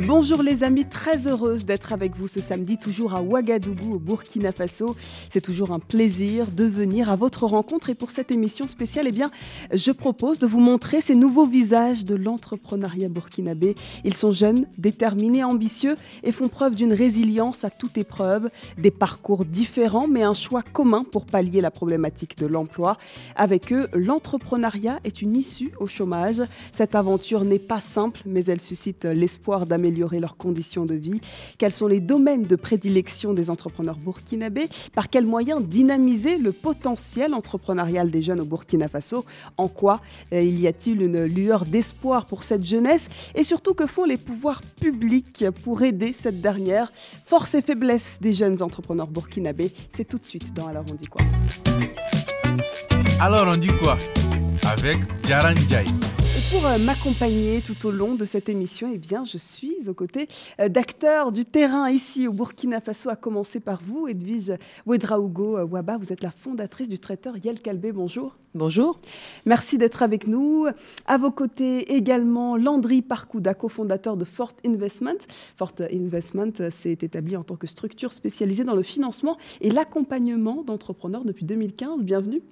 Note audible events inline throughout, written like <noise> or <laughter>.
Bonjour les amis, très heureuse d'être avec vous ce samedi, toujours à Ouagadougou au Burkina Faso. C'est toujours un plaisir de venir à votre rencontre et pour cette émission spéciale, eh bien, je propose de vous montrer ces nouveaux visages de l'entrepreneuriat burkinabé. Ils sont jeunes, déterminés, ambitieux et font preuve d'une résilience à toute épreuve, des parcours différents mais un choix commun pour pallier la problématique de l'emploi. Avec eux, l'entrepreneuriat est une issue au chômage. Cette aventure n'est pas simple mais elle suscite l'espoir d'améliorer leurs conditions de vie Quels sont les domaines de prédilection des entrepreneurs burkinabés Par quels moyens dynamiser le potentiel entrepreneurial des jeunes au Burkina Faso En quoi euh, il y a-t-il une lueur d'espoir pour cette jeunesse Et surtout, que font les pouvoirs publics pour aider cette dernière Force et faiblesse des jeunes entrepreneurs burkinabés, c'est tout de suite dans Alors on dit quoi? Alors on dit quoi? Avec Jaran Jai. Pour euh, m'accompagner tout au long de cette émission, eh bien, je suis aux côtés euh, d'acteurs du terrain ici au Burkina Faso, à commencer par vous, Edwige Ouedraogo euh, Waba. Vous êtes la fondatrice du traiteur Yel Kalbé. Bonjour. Bonjour. Merci d'être avec nous. À vos côtés également Landry Parkouda, cofondateur de Fort Investment. Fort Investment s'est établi en tant que structure spécialisée dans le financement et l'accompagnement d'entrepreneurs depuis 2015. Bienvenue.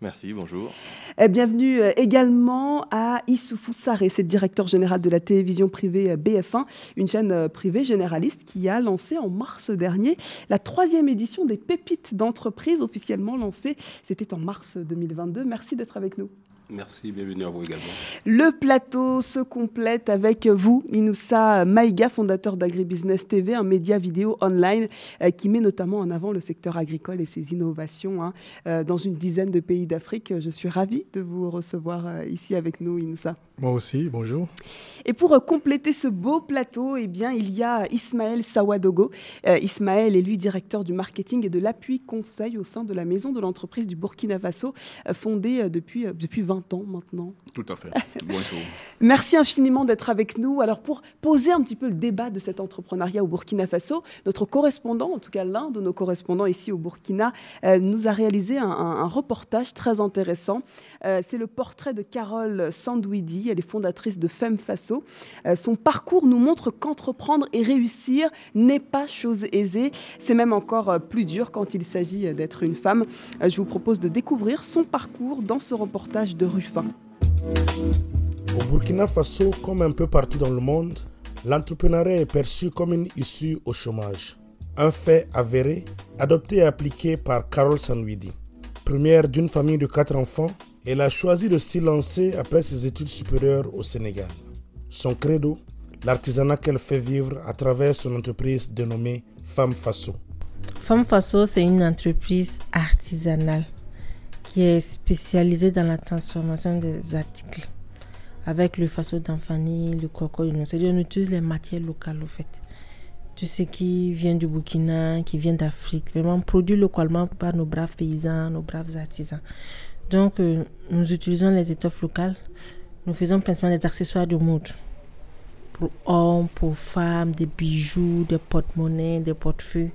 Merci, bonjour. Euh, Bienvenue euh, également à Issoufou Saré, c'est le directeur général de la télévision privée euh, BF1, une chaîne privée généraliste qui a lancé en mars dernier la troisième édition des Pépites d'entreprise, officiellement lancée. C'était en mars 2022. Merci d'être avec nous. Merci, bienvenue à vous également. Le plateau se complète avec vous, Inoussa Maïga, fondateur d'AgriBusiness TV, un média vidéo online euh, qui met notamment en avant le secteur agricole et ses innovations hein, euh, dans une dizaine de pays d'Afrique. Je suis ravie de vous recevoir euh, ici avec nous, Inoussa. Moi aussi, bonjour. Et pour euh, compléter ce beau plateau, eh bien, il y a Ismaël Sawadogo. Euh, Ismaël est lui directeur du marketing et de l'appui conseil au sein de la maison de l'entreprise du Burkina Faso, euh, fondée euh, depuis, euh, depuis 20 ans maintenant. Tout à fait. <laughs> Bonjour. Merci infiniment d'être avec nous. Alors pour poser un petit peu le débat de cet entrepreneuriat au Burkina Faso, notre correspondant, en tout cas l'un de nos correspondants ici au Burkina, euh, nous a réalisé un, un- un reportage très intéressant. Euh, C'est le portrait de Carole Sandouidi, elle est fondatrice de Femme Faso. Euh, son parcours nous montre qu'entreprendre et réussir n'est pas chose aisée. C'est même encore euh, plus dur quand il s'agit d'être une femme. Je vous propose de découvrir son parcours dans ce reportage de Ruffin. Au Burkina Faso, comme un peu partout dans le monde, l'entrepreneuriat est perçu comme une issue au chômage. Un fait avéré, adopté et appliqué par Carole Sanwidi. Première d'une famille de quatre enfants, elle a choisi de s'y lancer après ses études supérieures au Sénégal. Son credo, l'artisanat qu'elle fait vivre à travers son entreprise dénommée Femme Faso. Femme Faso, c'est une entreprise artisanale qui est spécialisée dans la transformation des articles avec le faso d'Anfani, le coco, c'est-à-dire on utilise les matières locales au fait. Tout ce qui vient du Burkina, qui vient d'Afrique, vraiment produit localement par nos braves paysans, nos braves artisans. Donc, euh, nous utilisons les étoffes locales. Nous faisons principalement des accessoires de mode. Pour hommes, pour femmes, des bijoux, des porte-monnaies, des portefeuilles.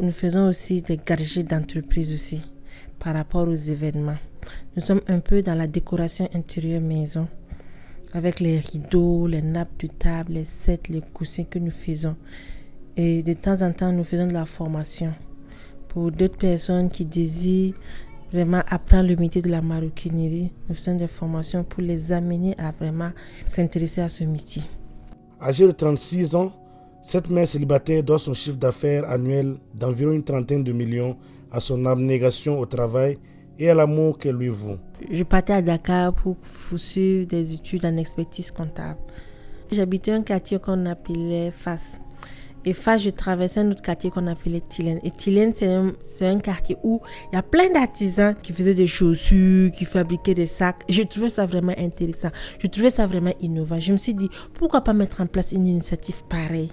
Nous faisons aussi des gadgets d'entreprise aussi par rapport aux événements. Nous sommes un peu dans la décoration intérieure maison avec les rideaux, les nappes de table, les sets, les coussins que nous faisons. Et de temps en temps, nous faisons de la formation pour d'autres personnes qui désirent vraiment apprendre le métier de la maroquinerie. Nous faisons des formations pour les amener à vraiment s'intéresser à ce métier. Âgée de 36 ans, cette mère célibataire doit son chiffre d'affaires annuel d'environ une trentaine de millions à son abnégation au travail et à l'amour qu'elle lui voue. Je partais à Dakar pour poursuivre des études en expertise comptable. J'habitais un quartier qu'on appelait Fas. Et Fas, je traversais un autre quartier qu'on appelait Tilène. Et Tilène, c'est un, quartier où il y a plein d'artisans qui faisaient des chaussures, qui fabriquaient des sacs. Je trouvais ça vraiment intéressant. Je trouvais ça vraiment innovant. Je me suis dit, pourquoi pas mettre en place une initiative pareille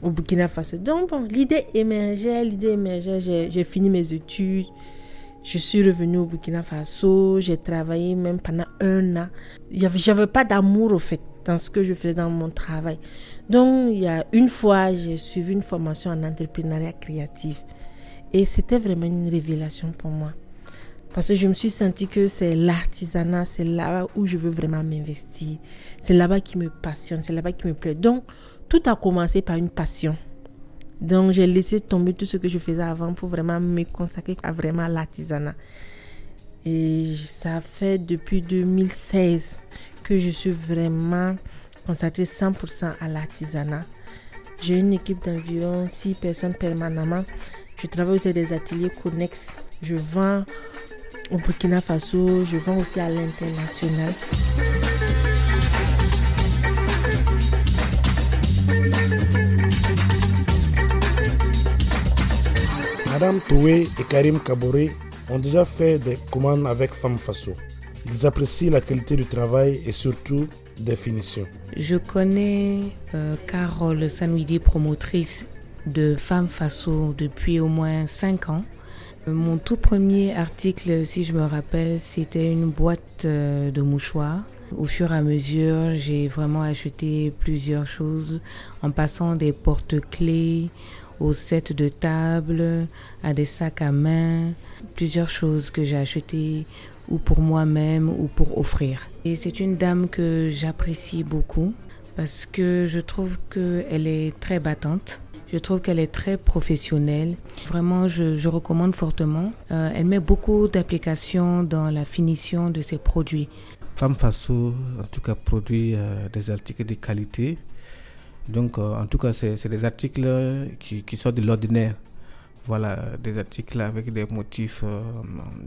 au Burkina Faso? Donc, l'idée émergeait, l'idée émergeait. J'ai fini mes études. Je suis revenue au Burkina Faso. J'ai travaillé même pendant un an. J'avais pas d'amour, au fait, dans ce que je faisais dans mon travail. Donc, il y a une fois, j'ai suivi une formation en entrepreneuriat créatif. Et c'était vraiment une révélation pour moi. Parce que je me suis senti que c'est l'artisanat, c'est là où je veux vraiment m'investir. C'est là-bas qui me passionne, c'est là-bas qui me plaît. Donc, tout a commencé par une passion. Donc, j'ai laissé tomber tout ce que je faisais avant pour vraiment me consacrer à vraiment l'artisanat. Et ça fait depuis 2016 que je suis vraiment consacrée 100% à l'artisanat. J'ai une équipe d'environ 6 personnes permanemment. Je travaille aussi des ateliers connexes. Je vends au Burkina Faso, je vends aussi à l'international. Madame Toué et Karim Kaboré ont déjà fait des commandes avec Femme Faso. Ils apprécient la qualité du travail et surtout Je connais euh, Carole Sanwidi, promotrice de Femme Faso depuis au moins 5 ans. Mon tout premier article, si je me rappelle, c'était une boîte euh, de mouchoirs. Au fur et à mesure, j'ai vraiment acheté plusieurs choses en passant des porte-clés aux sets de table, à des sacs à main, plusieurs choses que j'ai achetées ou pour moi-même ou pour offrir. Et c'est une dame que j'apprécie beaucoup parce que je trouve qu'elle est très battante. Je trouve qu'elle est très professionnelle. Vraiment, je, recommande fortement. Euh, elle met beaucoup d'applications dans la finition de ses produits. Femme Faso, en tout cas, produit euh, des articles de qualité. Donc, euh, en tout cas, c'est des articles qui, qui sortent de l'ordinaire. Voilà, des articles avec des motifs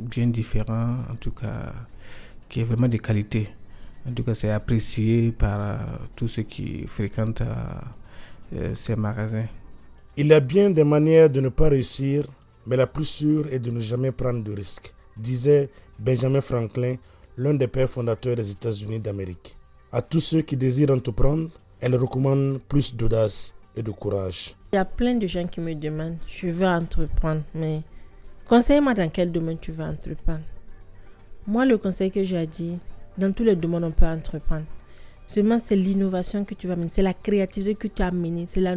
bien différents, en tout cas, qui est vraiment de qualité. En tout cas, c'est apprécié par tous ceux qui fréquentent ces magasins. Il y a bien des manières de ne pas réussir, mais la plus sûre est de ne jamais prendre de risques, disait Benjamin Franklin, l'un des pères fondateurs des États-Unis d'Amérique. À tous ceux qui désirent entreprendre, elle recommande plus d'audace et de courage. Il y a plein de gens qui me demandent, je veux entreprendre, mais conseille-moi dans quel domaine tu veux entreprendre. Moi, le conseil que j'ai dit, dans tous les domaines, on peut entreprendre. Seulement, c'est l'innovation que tu vas amener, c'est la créativité que tu as amenée, c'est la,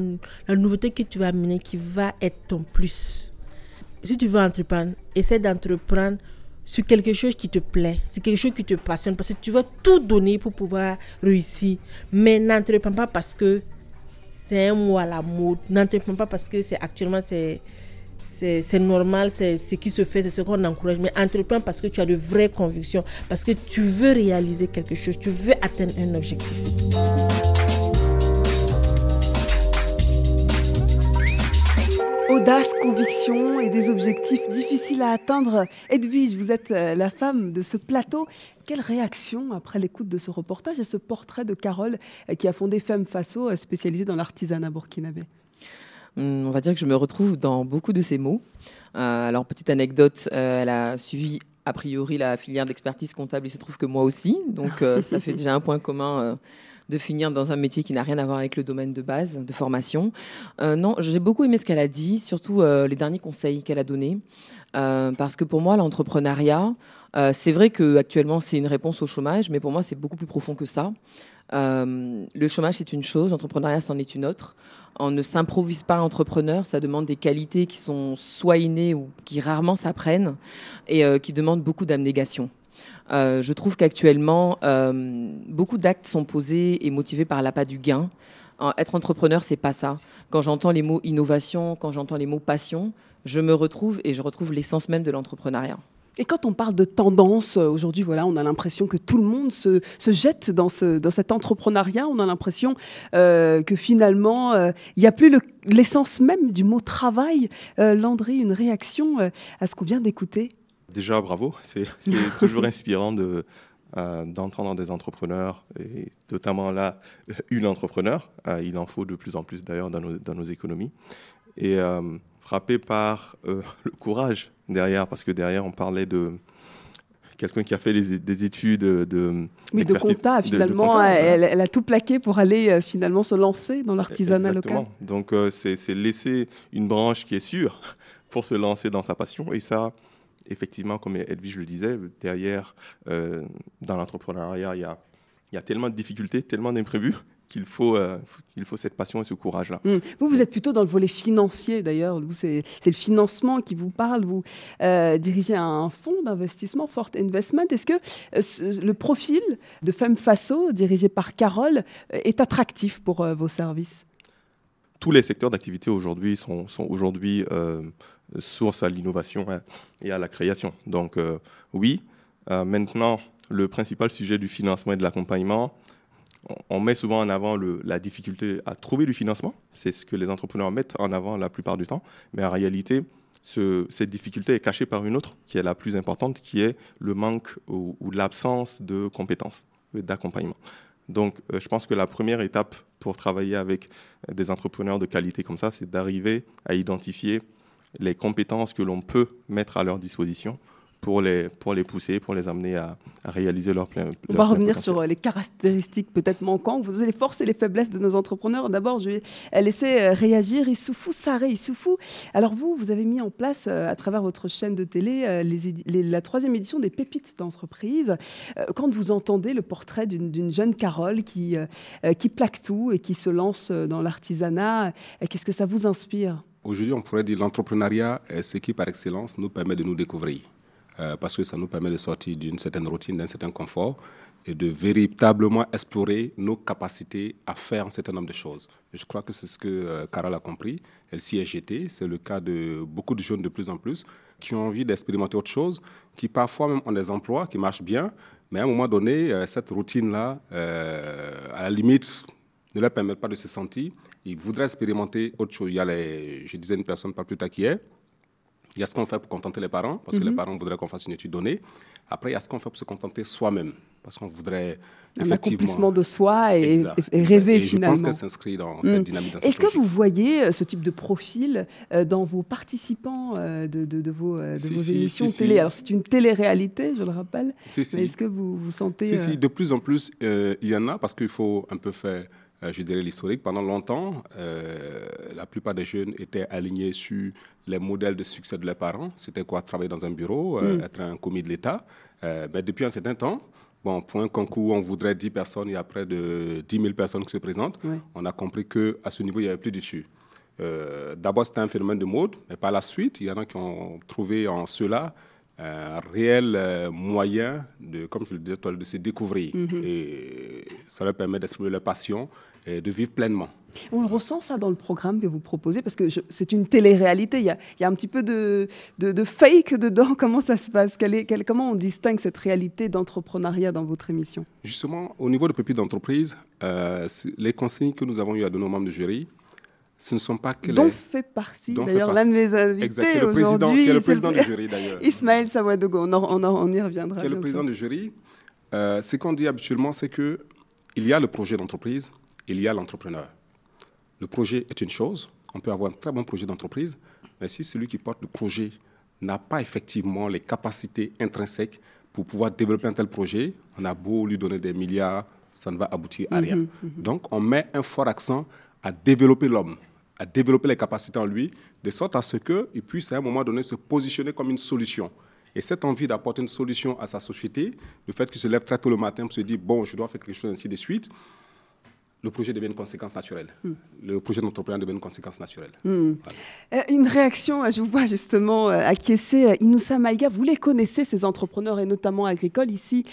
nouveauté que tu vas amener qui va être ton plus. Si tu veux entreprendre, essaie d'entreprendre sur quelque chose qui te plaît, c'est quelque chose qui te passionne, parce que tu vas tout donner pour pouvoir réussir. Mais n'entreprends pas parce que c'est un mot à la mode, n'entreprends pas parce que c'est actuellement c'est c'est normal, c'est ce qui se fait, c'est ce qu'on encourage. Mais entreprends parce que tu as de vraies convictions, parce que tu veux réaliser quelque chose, tu veux atteindre un objectif. Audace, conviction et des objectifs difficiles à atteindre. Edwige, vous êtes euh, la femme de ce plateau. Quelle réaction après l'écoute de ce reportage et ce portrait de Carole euh, qui a fondé Femme Faso, euh, spécialisée dans l'artisanat burkinabé? Hum, on va dire que je me retrouve dans beaucoup de ces mots. Euh, alors, petite anecdote, euh, elle a suivi a priori la filière d'expertise comptable. Il se trouve que moi aussi. Donc, euh, ça fait <laughs> déjà un point commun de finir dans un métier qui n'a rien à voir avec le domaine de base, de formation. non, j'ai beaucoup aimé ce qu'elle a dit, surtout les derniers conseils qu'elle a donnés. parce que pour moi, l'entrepreneuriat, c'est vrai qu'actuellement, c'est une réponse au chômage, mais pour moi, c'est beaucoup plus profond que ça. le chômage, c'est une chose, l'entrepreneuriat, c'en est une autre. On ne s'improvise pas entrepreneur, ça demande des qualités qui sont soit innées ou qui rarement s'apprennent et euh, qui demandent beaucoup d'abnégation. Euh, je trouve qu'actuellement, euh, beaucoup d'actes sont posés et motivés par l'appât du gain. être entrepreneur, c'est pas ça. Quand j'entends les mots innovation, quand j'entends les mots passion, je me retrouve et je retrouve l'essence même de l'entrepreneuriat. Et quand on parle de tendance, euh, aujourd'hui, voilà, on a l'impression que tout le monde se, jette dans, ce, dans cet entrepreneuriat. On a l'impression euh, que finalement, euh, il n'y a plus l'essence même du mot travail. Landry, une réaction à ce qu'on vient d'écouter? Déjà, bravo. C'est <laughs> toujours inspirant de, d'entendre des entrepreneurs, et notamment là, une entrepreneur. il en faut de plus en plus d'ailleurs dans nos, dans nos économies. Et frappé par le courage derrière, parce que derrière, on parlait de quelqu'un qui a fait des études de. Mais de compta, finalement, elle, a tout plaqué pour aller euh, finalement se lancer dans l'artisanat local. Donc, euh, c'est laisser une branche qui est sûre pour se lancer dans sa passion. Et ça, effectivement, comme Edwige le disait, derrière, euh, dans l'entrepreneuriat, il y a, y a, tellement de difficultés, tellement d'imprévus qu'il faut, euh, il faut cette passion et ce courage-là. Hum. Vous, vous êtes plutôt dans le volet financier d'ailleurs. C'est le financement qui vous parle. Vous euh, dirigez un fonds d'investissement, Fort Investment. Est-ce que euh, le profil de Femme Faso, dirigé par Carole, est attractif pour vos services? Tous les secteurs d'activité aujourd'hui sont, sont aujourd'hui source à l'innovation hein, et à la création. Donc oui, maintenant, le principal sujet du financement et de l'accompagnement, on met souvent en avant la difficulté à trouver du financement. C'est ce que les entrepreneurs mettent en avant la plupart du temps. Mais en réalité, cette difficulté est cachée par une autre, qui est la plus importante, qui est le manque ou, l'absence de compétences, d'accompagnement. Donc, euh, je pense que la première étape pour travailler avec des entrepreneurs de qualité comme ça, c'est d'arriver à identifier les compétences que l'on peut mettre à leur disposition pour les, pour les pousser, pour les amener à, réaliser leur plein. On va revenir sur euh, les caractéristiques peut-être manquantes, vous avez les forces et les faiblesses de nos entrepreneurs. D'abord, je vais laisser euh, réagir Issoufou Saré. Issoufou, alors vous, vous avez mis en place euh, à travers votre chaîne de télé les, la troisième édition des pépites d'entreprise. Quand vous entendez le portrait d'une jeune Carole qui, qui plaque tout et qui se lance dans l'artisanat, qu'est-ce que ça vous inspire? Aujourd'hui, on pourrait dire l'entrepreneuriat, ce qui par excellence nous permet de nous découvrir. Euh, parce que ça nous permet de sortir d'une certaine routine, d'un certain confort et de véritablement explorer nos capacités à faire un certain nombre de choses. je crois que c'est ce que euh, Carole a compris. Elle s'y est jetée. C'est le cas de beaucoup de jeunes de plus en plus qui ont envie d'expérimenter autre chose, qui parfois même ont des emplois qui marchent bien, mais à un moment donné, euh, cette routine-là, à la limite, ne leur permet pas de se sentir. Ils voudraient expérimenter autre chose. Il y a les, je disais une personne pas plus tard qui est, il y a ce qu'on fait pour contenter les parents, parce que les mhm. parents voudraient qu'on fasse une étude donnée. Après, il y a ce qu'on fait pour se contenter soi-même, parce qu'on voudrait un accomplissement de soi et, rêver finalement. Je pense qu'elle s'inscrit dans cette mm. dynamique. Est-ce que vous voyez euh, ce type de profil euh, dans vos participants euh, de, de, vos, de vos émissions télé? Alors c'est une télé-réalité, je le rappelle. Est-ce que vous vous sentez de plus en plus, il y en a parce qu'il faut un peu faire je dirais l'historique, pendant longtemps, euh, la plupart des jeunes étaient alignés sur les modèles de succès de leurs parents. C'était quoi? Travailler dans un bureau, euh, mm. être un commis de l'État. mais depuis un certain temps, bon, pour un concours, on voudrait 10 personnes, il y a près de 10 000 personnes qui se présentent. On a compris qu'à ce niveau, il n'y avait plus d'issue. D'abord, c'était un phénomène de mode, mais par la suite, il y en a qui ont trouvé en cela un réel moyen de, comme je le disais, de se découvrir. Mm-hmm. Et ça leur permet d'exprimer leur passion et de vivre pleinement. On le ressent ça dans le programme que vous proposez parce que c'est une télé-réalité. Il, y a un petit peu de, de, fake dedans. <laughs> Comment ça se passe? Comment on distingue cette réalité d'entrepreneuriat dans votre émission? Justement, au niveau de Pépites d'entreprise, euh, les consignes que nous avons eues à de nos membres de jury, ce ne sont pas que dont fait partie d'ailleurs l'un de mes invités aujourd'hui. le président du jury d'ailleurs. Ismaël Sawadogo, on, on, y reviendra. Qui est le président du jury. Euh, ce qu'on dit habituellement, c'est que il y a le projet d'entreprise, il y a l'entrepreneur. Le projet est une chose, on peut avoir un très bon projet d'entreprise, mais si celui qui porte le projet n'a pas effectivement les capacités intrinsèques pour pouvoir développer un tel projet, on a beau lui donner des milliards, ça ne va aboutir à rien. Mhm, mhm. Donc on met un fort accent à développer l'homme, à développer les capacités en lui, de sorte à ce qu'il puisse à un moment donné se positionner comme une solution. Et cette envie d'apporter une solution à sa société, le fait qu'il se lève très tôt le matin pour se dire, bon, je dois faire quelque chose ainsi de suite, le projet devient une conséquence naturelle. Hmm. Le projet d'entrepreneur devient une conséquence naturelle. Hmm. Euh, une réaction, euh, je vous vois justement euh, acquiescer. Inoussa Maïga, vous les connaissez, ces entrepreneurs, et notamment agricoles, ici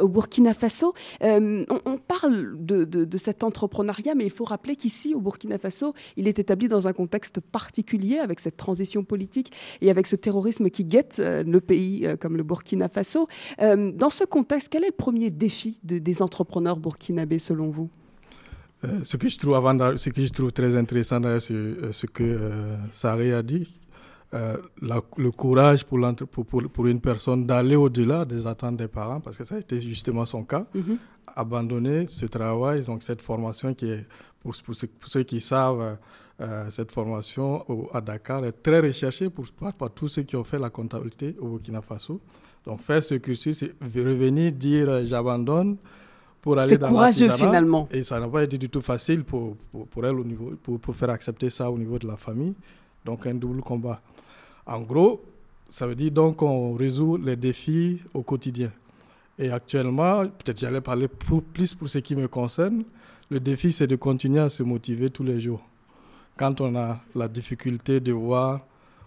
au Burkina Faso. on, parle de, de, cet entrepreneuriat, mais il faut rappeler qu'ici, au Burkina Faso, il est établi dans un contexte particulier, avec cette transition politique et avec ce terrorisme qui guette le pays comme le Burkina Faso. dans ce contexte, quel est le premier défi des entrepreneurs burkinabés selon vous? Euh, ce, que je trouve avant ce que je trouve très intéressant, c'est euh, ce que euh, Saré a dit. le courage pour, pour, pour, une personne d'aller au-delà des attentes des parents, parce que ça a été justement son cas, mm-hmm. abandonner ce travail, donc cette formation qui est, pour, pour, ceux, qui savent, cette formation à Dakar est très recherchée pour, par, tous ceux qui ont fait la comptabilité au Burkina Faso. Donc faire ce cursus, c'est revenir dire j'abandonne, pour aller dans courageux finalement. Et ça n'a pas été du tout facile pour, pour, elle au niveau, pour, pour, faire accepter ça au niveau de la famille. Donc un double combat. En gros, ça veut dire donc qu'on résout les défis au quotidien. Et actuellement, peut-être j'allais parler plus pour ce qui me concerne, le défi c'est de continuer à se motiver tous les jours. Quand on a la difficulté de voir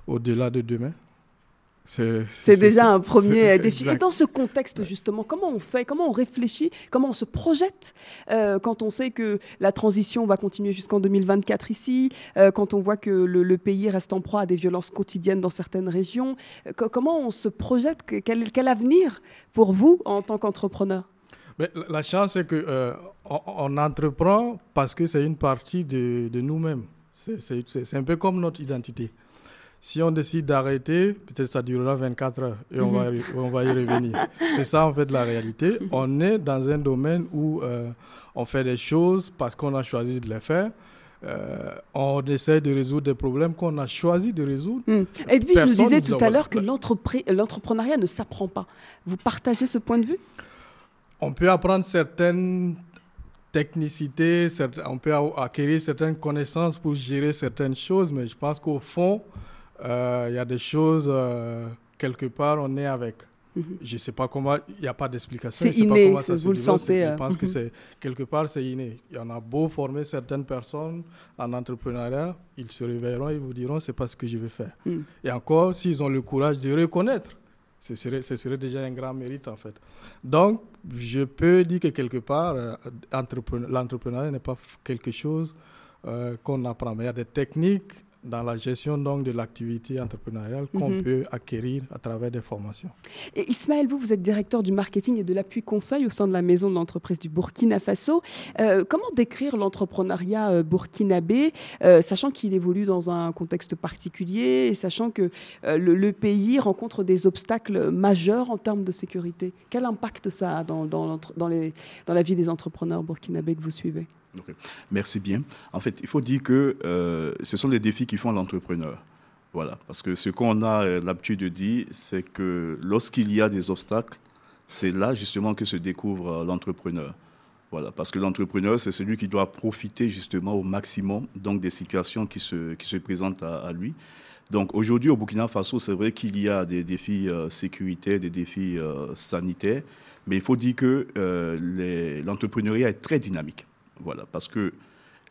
au-delà de demain, c'est déjà un premier défi. Et dans ce contexte, justement, comment on fait, comment on réfléchit, comment on se projette euh, quand on sait que la transition va continuer jusqu'en 2024 ici, euh, quand on voit que le, pays reste en proie à des violences quotidiennes dans certaines régions. Euh, comment on se projette quel, quel, avenir pour vous en tant qu'entrepreneur? La chance, c'est qu'on on entreprend parce que c'est une partie de, de nous-mêmes. C'est un peu comme notre identité. Si on décide d'arrêter, peut-être ça durera 24 heures et on, va, mhm. on va y revenir. C'est ça en fait la réalité. On est dans un domaine où euh, on fait des choses parce qu'on a choisi de les faire. Euh, on essaie de résoudre des problèmes qu'on a choisi de résoudre. Hmm. Edwige nous disait tout à l'heure que l'entrepreneuriat ne s'apprend pas. Vous partagez ce point de vue? On peut apprendre certaines technicités, on peut acquérir certaines connaissances pour gérer certaines choses, mais je pense qu'au fond, il y a des choses, euh, quelque part, on est avec. Mhm. Je ne sais pas comment, il n'y a pas d'explication. C'est inné, vous le sentez. Je euh, pense que mhm. c'est quelque part, c'est inné. Il y en a beau former certaines personnes en entrepreneuriat, ils se réveilleront et vous diront c'est pas ce que je vais faire. Mhm. Et encore, s'ils ont le courage de reconnaître, ce serait, ce serait déjà un grand mérite en fait. Donc, je peux dire que quelque part, l'entrepreneuriat n'est pas quelque chose qu'on apprend. Mais il y a des techniques dans la gestion donc de l'activité entrepreneuriale qu'on mhm. peut acquérir à travers des formations. Et Ismaël, vous, vous êtes directeur du marketing et de l'appui conseil au sein de la maison de l'entreprise du Burkina Faso. Euh, comment décrire l'entrepreneuriat euh, burkinabé, euh, sachant qu'il évolue dans un contexte particulier et sachant que le, pays rencontre des obstacles majeurs en termes de sécurité? Quel impact ça a dans, dans, dans, les, dans la vie des entrepreneurs burkinabés que vous suivez? Merci bien. En fait, il faut dire que euh, ce sont les défis qui font l'entrepreneur. Voilà, parce que ce qu'on a euh, l'habitude de dire, c'est que lorsqu'il y a des obstacles, c'est là justement que se découvre euh, l'entrepreneur. Voilà, parce que l'entrepreneur, c'est celui qui doit profiter justement au maximum donc des situations qui se, qui se présentent à, lui. Donc aujourd'hui au Burkina Faso, c'est vrai qu'il y a des défis sécuritaires, des défis sanitaires, mais il faut dire que l'entrepreneuriat est très dynamique. Voilà, parce que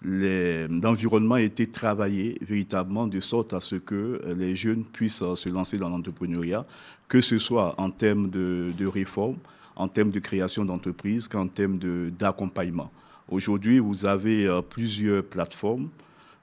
l'environnement a été travaillé véritablement de sorte à ce que les jeunes puissent se lancer dans l'entrepreneuriat, que ce soit en termes de, de réforme, en termes de création d'entreprises, qu'en termes d'accompagnement. Aujourd'hui, vous avez euh, plusieurs plateformes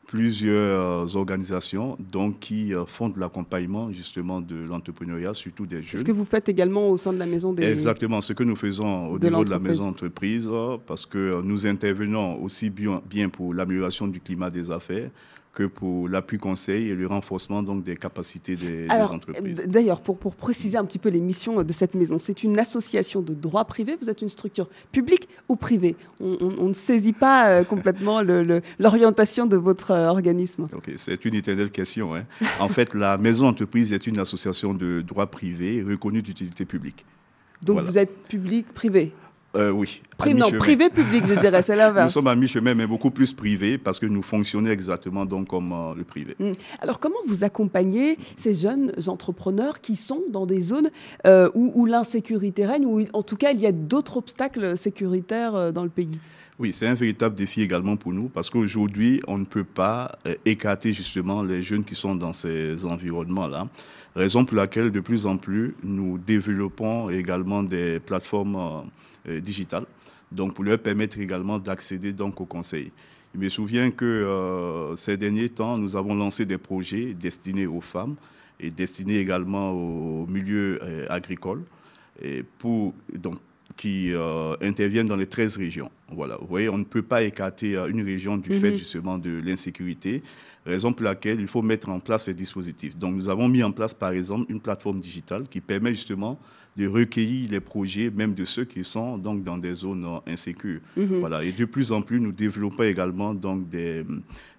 plusieurs organisations donc, qui euh, font de l'accompagnement justement de l'entrepreneuriat, surtout des jeunes. Ce que vous faites également au sein de la maison des... Exactement, ce que nous faisons au niveau de la maison entreprise, parce que nous intervenons aussi bien, bien pour l'amélioration du climat des affaires, que pour l'appui conseil et le renforcement donc des capacités des, entreprises. D'ailleurs, pour, pour préciser un petit peu les missions de cette maison, c'est une association de droit privé, vous êtes une structure publique ou privée? On, ne saisit pas euh, <laughs> complètement l'orientation de votre euh, organisme. c'est une éternelle question. Hein. <laughs> en fait, la maison entreprise est une association de droit privé reconnue d'utilité publique. Donc vous êtes public, privé? Euh, oui. non, privé public, je dirais, c'est <laughs> l'inverse. nous sommes à mi-chemin, mais beaucoup plus privé, parce que nous fonctionnons exactement donc comme euh, le privé. Hmm. Alors, comment vous accompagnez ces jeunes entrepreneurs qui sont dans des zones euh, où, l'insécurité règne, ou en tout cas il y a d'autres obstacles sécuritaires dans le pays? Oui, c'est un véritable défi également pour nous parce qu'aujourd'hui, on ne peut pas écarter justement les jeunes qui sont dans ces environnements-là. Raison pour laquelle, de plus en plus, nous développons également des plateformes euh, digital, donc pour leur permettre également d'accéder donc au conseil. Je me souviens que euh, ces derniers temps, nous avons lancé des projets destinés aux femmes et destinés également au milieu euh, agricole, et pour, donc, qui interviennent dans les 13 régions. Voilà. Vous voyez, on ne peut pas écarter une région du fait mhm. justement de l'insécurité, raison pour laquelle il faut mettre en place ces dispositifs. Donc nous avons mis en place par exemple une plateforme digitale qui permet justement de recueillir les projets, même de ceux qui sont donc dans des zones insécures. Mhm. Voilà. Et de plus en plus, nous développons également donc des,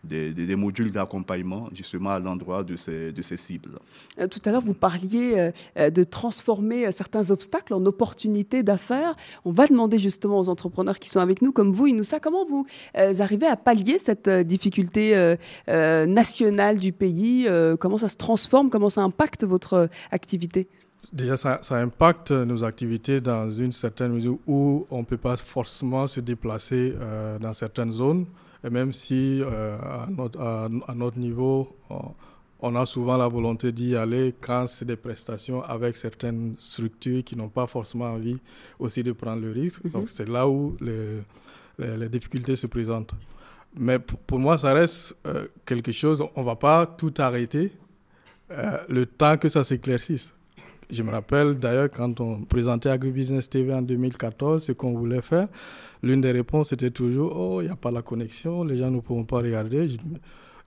des, modules d'accompagnement justement à l'endroit de ces, de ces cibles. Euh, tout à l'heure, vous parliez euh, euh, de transformer certains obstacles en opportunités d'affaires. On va demander justement aux entrepreneurs qui sont avec nous, comme vous, Inoussa, comment vous arrivez à pallier cette difficulté nationale du pays Comment ça se transforme Comment ça impacte votre activité? Déjà, ça, ça, impacte nos activités dans une certaine mesure où on ne peut pas forcément se déplacer euh, dans certaines zones. Et même si euh, à, notre, à, notre, niveau, on, on, a souvent la volonté d'y aller quand c'est des prestations avec certaines structures qui n'ont pas forcément envie aussi de prendre le risque. Mm -hmm. Donc c'est là où les, les, les, difficultés se présentent. Mais pour moi, ça reste euh, quelque chose, on ne va pas tout arrêter le temps que ça s'éclaircisse. Je me rappelle d'ailleurs quand on présentait Agribusiness TV en 2014, ce qu'on voulait faire, l'une des réponses était toujours Oh, il n'y a pas la connexion, les gens ne pourront pas regarder.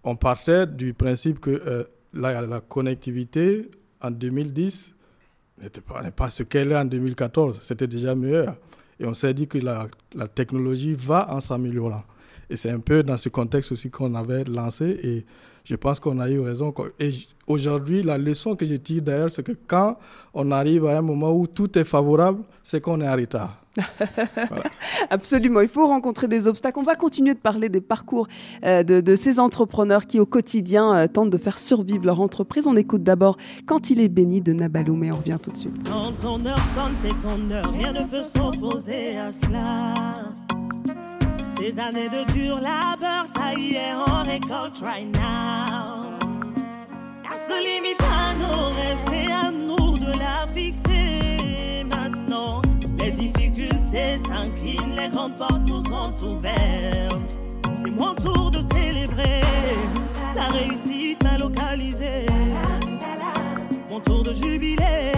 On partait du principe que euh, la, connectivité en 2010 n'était pas, pas ce qu'elle est en 2014, c'était déjà meilleur. Et on s'est dit que la, la technologie va en s'améliorant. Et c'est un peu dans ce contexte aussi qu'on avait lancé. Et je pense qu'on a eu raison. Et aujourd'hui, la leçon que je tire d'ailleurs, c'est que quand on arrive à un moment où tout est favorable, c'est qu'on est en retard. voilà. <laughs> Absolument, il faut rencontrer des obstacles. On va continuer de parler des parcours euh, de, de, ces entrepreneurs qui au quotidien euh, tentent de faire survivre leur entreprise. On écoute d'abord Quand il est béni de Nabalou, mais on revient tout de suite. Quand ton heure sonne, c'est ton heure, rien ne peut s'opposer à cela. Ces années de dur labeur, ça y est, on récolte right now. La seule limite à nos rêves, c'est à nous de la fixer maintenant. Les difficultés s'inclinent, les grandes portes nous sont ouvertes. C'est mon tour de célébrer la réussite m'a localisée. Mon tour de jubilé,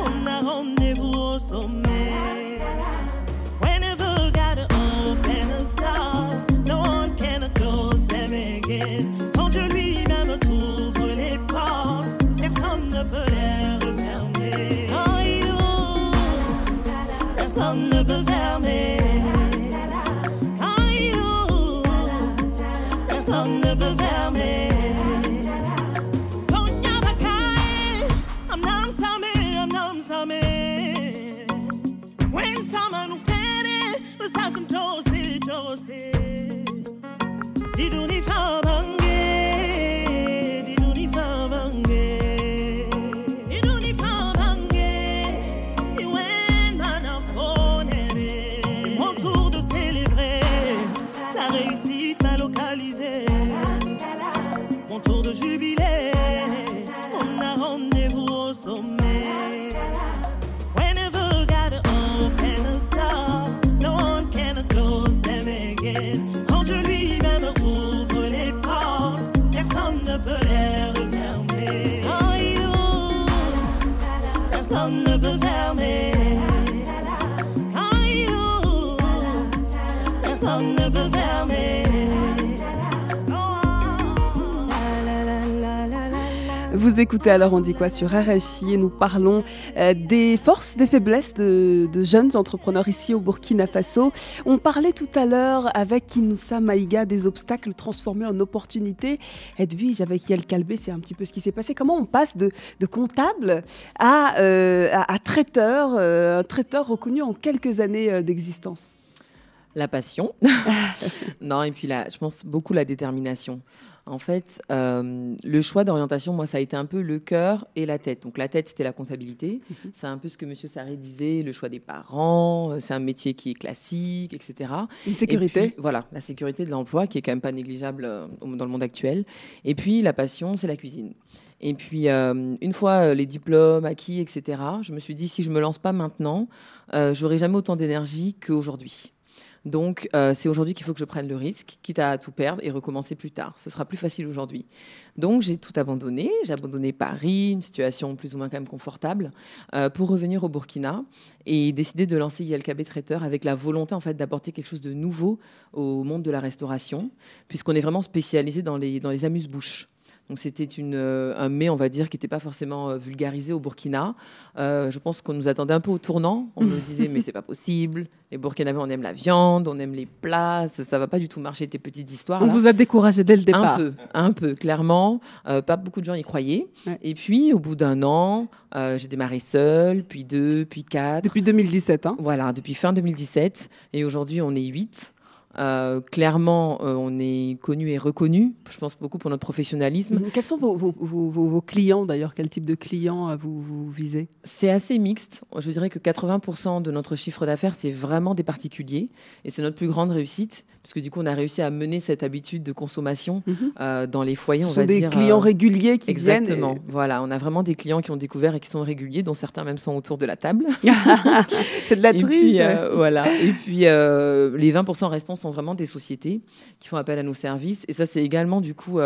on a rendez-vous au sommet. Ouvre, personne Vous écoutez alors on dit quoi sur RFI et nous parlons euh, des forces, des faiblesses de, de, jeunes entrepreneurs ici au Burkina Faso. On parlait tout à l'heure avec Inoussa Maïga des obstacles transformés en opportunités. Edwige avec Yael Calbé, c'est un petit peu ce qui s'est passé. Comment on passe de, de comptable à, euh, à, à, traiteur, euh, un traiteur reconnu en quelques années d'existence? La passion. <laughs> non, et puis là, je pense beaucoup la détermination. En fait, euh, le choix d'orientation, moi, ça a été un peu le cœur et la tête. Donc la tête, c'était la comptabilité. -hmm. C'est un peu ce que Monsieur Sarré disait, le choix des parents. C'est un métier qui est classique, etc. Une sécurité. Puis, voilà, la sécurité de l'emploi, qui est quand même pas négligeable euh, dans le monde actuel. Et puis la passion, c'est la cuisine. Et puis, euh, une fois les diplômes acquis, etc., je me suis dit, si je me lance pas maintenant, euh, j'aurai jamais autant d'énergie qu'aujourd'hui. Donc, euh, c'est aujourd'hui qu'il faut que je prenne le risque, quitte à tout perdre et recommencer plus tard. Ce sera plus facile aujourd'hui. Donc, j'ai tout abandonné. J'ai abandonné Paris, une situation plus ou moins quand même confortable, euh, pour revenir au Burkina et décider de lancer ILKB Traiteur avec la volonté en fait d'apporter quelque chose de nouveau au monde de la restauration, puisqu'on est vraiment spécialisé dans les, dans les amuse-bouches. Donc c'était euh, un mets, on va dire, qui n'était pas forcément euh, vulgarisé au Burkina. Euh, je pense qu'on nous attendait un peu au tournant. On nous <laughs> disait mais c'est pas possible. Les Burkinabés, on aime la viande, on aime les plats, ça, ça va pas du tout marcher tes petites histoires. On là. vous a découragé dès le départ. Un peu, un peu, clairement. Euh, pas beaucoup de gens y croyaient. Ouais. Et puis au bout d'un an, euh, j'ai démarré seul, puis deux, puis quatre. Depuis 2017, hein Voilà, depuis fin 2017. Et aujourd'hui, on est huit. Euh, clairement, euh, on est connu et reconnu, je pense beaucoup pour notre professionnalisme. Quels sont vos, vos- vos- vos- vos clients d'ailleurs? Quel type de clients euh, vous, vous visez? C'est assez mixte. Je dirais que 80% de notre chiffre d'affaires, c'est vraiment des particuliers. Et c'est notre plus grande réussite, puisque du coup, on a réussi à mener cette habitude de consommation euh, dans les foyers, Ce on sont va des dire. clients euh, réguliers qui viennent Exactement. et- Voilà, on a vraiment des clients qui ont découvert et qui sont réguliers, dont certains même sont autour de la table. <laughs> c'est de la triche, euh, voilà. Et puis, euh, les 20% restants sont vraiment des sociétés qui font appel à nos services. Et ça, c'est également, du coup,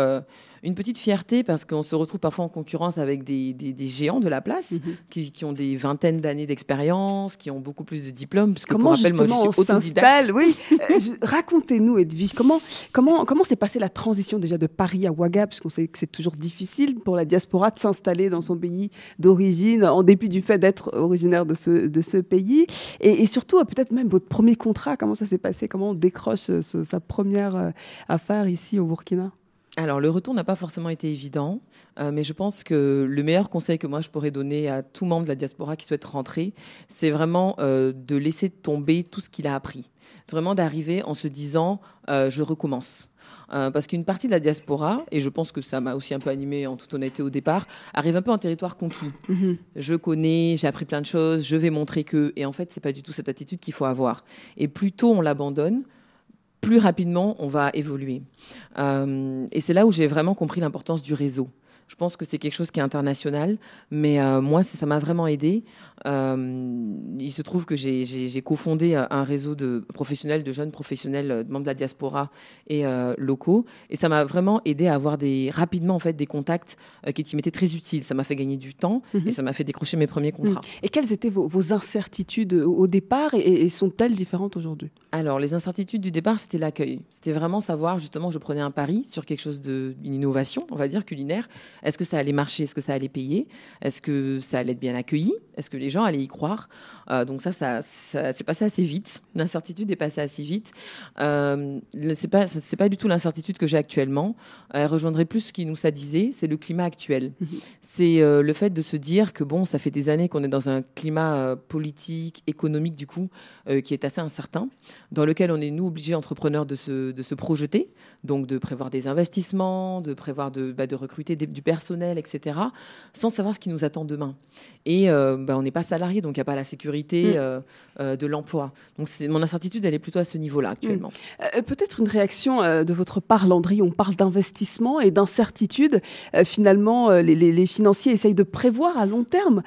une petite fierté parce qu'on se retrouve parfois en concurrence avec des, des- des géants de la place Mhm. qui, qui ont des vingtaines d'années d'expérience, qui ont beaucoup plus de diplômes. Parce que Comment pour rappel, moi, justement je on suis s'installe Oui, Euh, <laughs> racontez-nous Edwige, comment comment comment s'est passée la transition déjà de Paris à Ouaga, puisqu'on sait que c'est toujours difficile pour la diaspora de s'installer dans son pays d'origine, en dépit du fait d'être originaire de ce de ce pays, et, et surtout euh, peut-être même votre premier contrat, comment ça s'est passé, comment on décroche euh, ce- sa première affaire ici au Burkina? Alors, le retour n'a pas forcément été évident, euh, mais je pense que le meilleur conseil que moi je pourrais donner à tout membre de la diaspora qui souhaite rentrer, c'est vraiment euh, de laisser tomber tout ce qu'il a appris. Vraiment d'arriver en se disant euh, je recommence. Parce qu'une partie de la diaspora, et je pense que ça m'a aussi un peu animé en toute honnêteté au départ, arrive un peu en territoire conquis. Je connais, j'ai appris plein de choses, je vais montrer que. Et en fait, c'est pas du tout cette attitude qu'il faut avoir. Et plus tôt on l'abandonne, plus rapidement on va évoluer. Euh, et c'est là où j'ai vraiment compris l'importance du réseau. Je pense que c'est quelque chose qui est international, mais euh, moi, ça m'a vraiment aidé. Euh, il se trouve que j'ai- cofondé un réseau de professionnels, de jeunes professionnels, de membres de la diaspora et euh, locaux, et ça m'a vraiment aidé à avoir des, rapidement en fait des contacts qui m'étaient très utiles. Ça m'a fait gagner du temps Mhm. et ça m'a fait décrocher mes premiers contrats. Et quelles étaient vos, vos incertitudes au au départ et, et sont-elles différentes aujourd'hui? Alors, les incertitudes du départ, c'était l'accueil. C'était vraiment savoir, justement, je prenais un pari sur quelque chose de, une innovation, on va dire, culinaire. Est-ce que ça allait marcher? Est-ce que ça allait payer? Est-ce que ça allait être bien accueilli? Est-ce que les gens allaient y croire? Euh, Donc ça, ça, ça s'est passé assez vite. L'incertitude est passée assez vite. Euh, c'est pas, c'est pas du tout l'incertitude que j'ai actuellement. Elle rejoindrait plus ce qui nous disait, c'est le climat actuel. C'est euh, le fait de se dire que bon, ça fait des années qu'on est dans un climat euh, politique, économique du coup, qui est assez incertain, dans lequel on est nous obligés entrepreneurs de se, de se projeter, donc de prévoir des investissements, de prévoir de, bah, de recruter des- du personnel, etc., sans savoir ce qui nous attend demain. Et euh, bah, on n'est pas salarié, donc il n'y a pas la sécurité Mm. euh, euh, de l'emploi. Donc mon incertitude, elle est plutôt à ce niveau-là actuellement. Euh, Peut-être une réaction de votre part, Landry. On parle d'investissement et d'incertitude. Finalement, les, les- les financiers essayent de prévoir à long terme.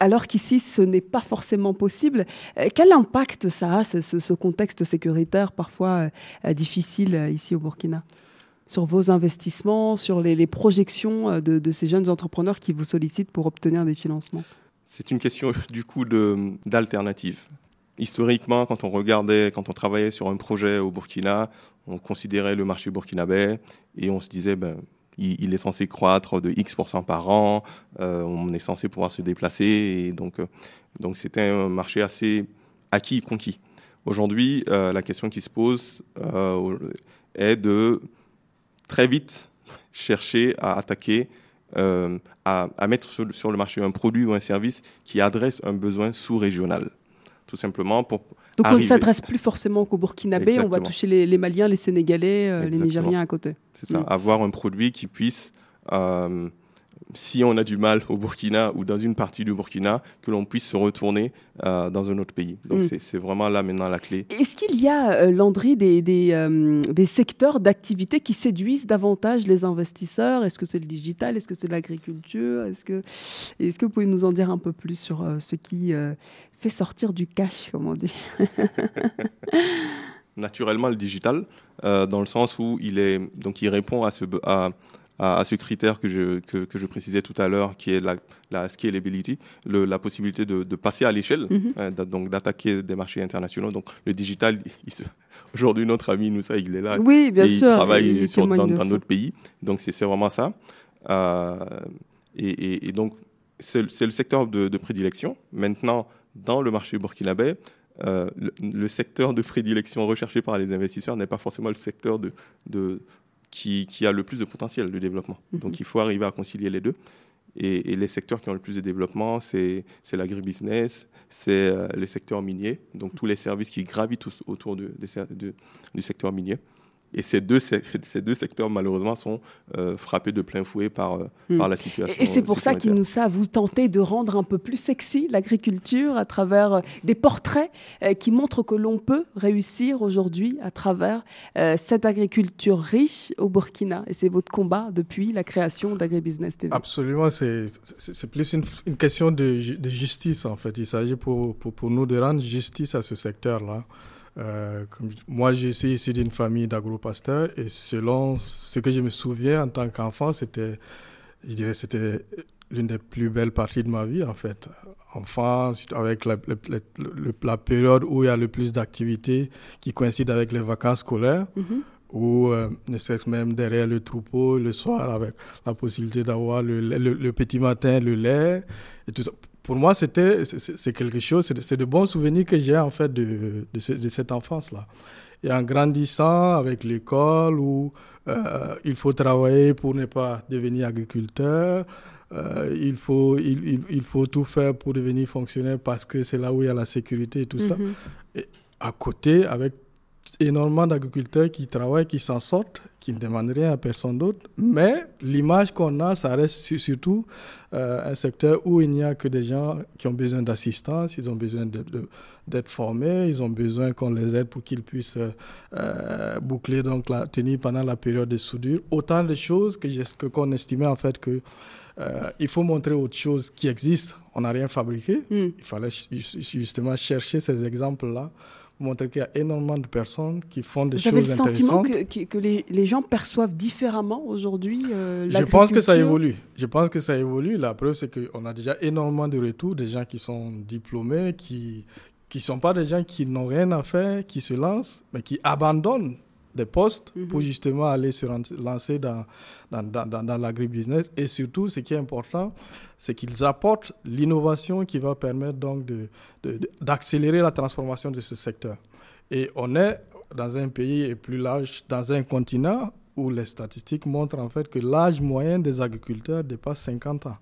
Alors qu'ici, ce n'est pas forcément possible. Euh, quel impact ça a, ce, ce- contexte sécuritaire parfois euh, euh, difficile ici au Burkina? Sur vos investissements, sur les, projections de, ces jeunes entrepreneurs qui vous sollicitent pour obtenir des financements? C'est une question du coup d'alternative. Historiquement, quand on regardait, quand on travaillait sur un projet au Burkina, on considérait le marché burkinabé et on se disait, ben, il, est censé croître de X% par an, euh, on est censé pouvoir se déplacer donc euh, donc un marché assez acquis, conquis. Aujourd'hui, euh, la question qui se pose euh, est de très vite chercher à attaquer, à, à mettre sur, sur le marché un produit ou un service qui adresse un besoin sous-régional. Tout simplement pour. Donc on ne s'adresse plus forcément qu'aux Burkinabés, on va toucher les, les Maliens, les Sénégalais, euh, les. Nigériens à côté. C'est ça, Mm. avoir un produit qui puisse, euh, si on a du mal au Burkina ou dans une partie du Burkina, que l'on puisse se retourner euh, dans un autre pays. Donc Mm. c'est- vraiment là maintenant la clé. Est-ce qu'il y a, euh, Landry, des, des, euh, des secteurs d'activité qui séduisent davantage les investisseurs? Est-ce que c'est le digital? Est-ce que c'est l'agriculture? Est-ce que, est que vous pouvez nous en dire un peu plus sur ce qui fait sortir du cash, comme on dit? <laughs> Naturellement le digital, dans le sens où il, est, donc il répond à ce, à, à, à ce critère que je, que, que je précisais tout à l'heure, qui est la, la scalability, le- la possibilité de, de passer à l'échelle, Mhm. d'a- donc d'attaquer des marchés internationaux. Donc le digital, <laughs> se- aujourd'hui notre ami Moussa, il est là. Oui, bien et sûr, Il travaille il sur- dans, dans notre pays. Donc c'est vraiment ça. Euh, et, et- et donc c'est c'est le secteur de, de prédilection. Maintenant, dans le marché burkinabé, euh, le, le secteur de prédilection recherché par les investisseurs n'est pas forcément le secteur de, de- qui, qui a le plus de potentiel de développement. Mhm. Donc il faut arriver à concilier les deux. Et, les secteurs qui ont le plus de développement, c'est l'agribusiness, c'est euh, les secteurs miniers, donc tous les services qui gravitent autour du secteur minier. Et ces deux, ces deux secteurs, malheureusement, sont euh, frappés de plein fouet par, euh, hmm. par la situation. Et c'est pour ça qu'Inoussa, vous tentez de rendre un peu plus sexy l'agriculture à travers euh, des portraits qui montrent que l'on peut réussir aujourd'hui à travers cette agriculture riche au Burkina. Et c'est votre combat depuis la création d'AgriBusiness TV. Absolument, c'est plus une, une, question de, de, justice, en fait. Il s'agit pour, pour, pour nous de rendre justice à ce secteur-là. Euh, moi, je suis issu d'une famille d'agro-pasteurs et selon ce que je me souviens en tant qu'enfant, c'était, je dirais, c'était l'une des plus belles parties de ma vie, en fait. Enfant, avec la, la, période où il y a le plus d'activités qui coïncident avec les vacances scolaires. Mm-hmm. ou euh, ne serait-ce même derrière le troupeau le soir avec la possibilité d'avoir le, le, petit matin le lait et tout ça pour moi, c'était, c'est quelque chose, c'est de, bons souvenirs que j'ai en fait de, de, cette enfance-là. Et en grandissant avec l'école où euh, il faut travailler pour ne pas devenir agriculteur, euh, il, faut, il, il, faut tout faire pour devenir fonctionnaire parce que c'est là où il y a la sécurité et tout ça. Mm-hmm. Et à côté, avec énormément d'agriculteurs qui travaillent, qui s'en sortent, qui ne demandent rien à personne d'autre. Mais l'image qu'on a, ça reste surtout euh, un secteur où il n'y a que des gens qui ont besoin d'assistance, ils ont besoin d'être formés, ils ont besoin qu'on les aide pour qu'ils puissent euh, boucler donc la tenue pendant la période de soudure. Autant de choses que qu'on estimait en fait que euh, il faut montrer autre chose qui existe. On n'a rien fabriqué. Hmm. Il fallait justement chercher ces exemples-là montrer qu'il y a énormément de personnes qui font des choses intéressantes. Vous avez le sentiment que, que, les, les, gens perçoivent différemment aujourd'hui euh, Je pense que ça évolue. Je pense que ça évolue. La preuve, c'est qu'on a déjà énormément de retours, des gens qui sont diplômés, qui ne sont pas des gens qui n'ont rien à faire, qui se lancent, mais qui abandonnent des postes pour mhm. justement aller se lancer dans, dans, dans, dans l'agribusiness. Et surtout, ce qui est important, c'est qu'ils apportent l'innovation qui va permettre donc d'accélérer de, la transformation de ce secteur. Et on est dans un pays et plus large, dans un continent où les statistiques montrent en fait que l'âge moyen des agriculteurs dépasse 50 ans.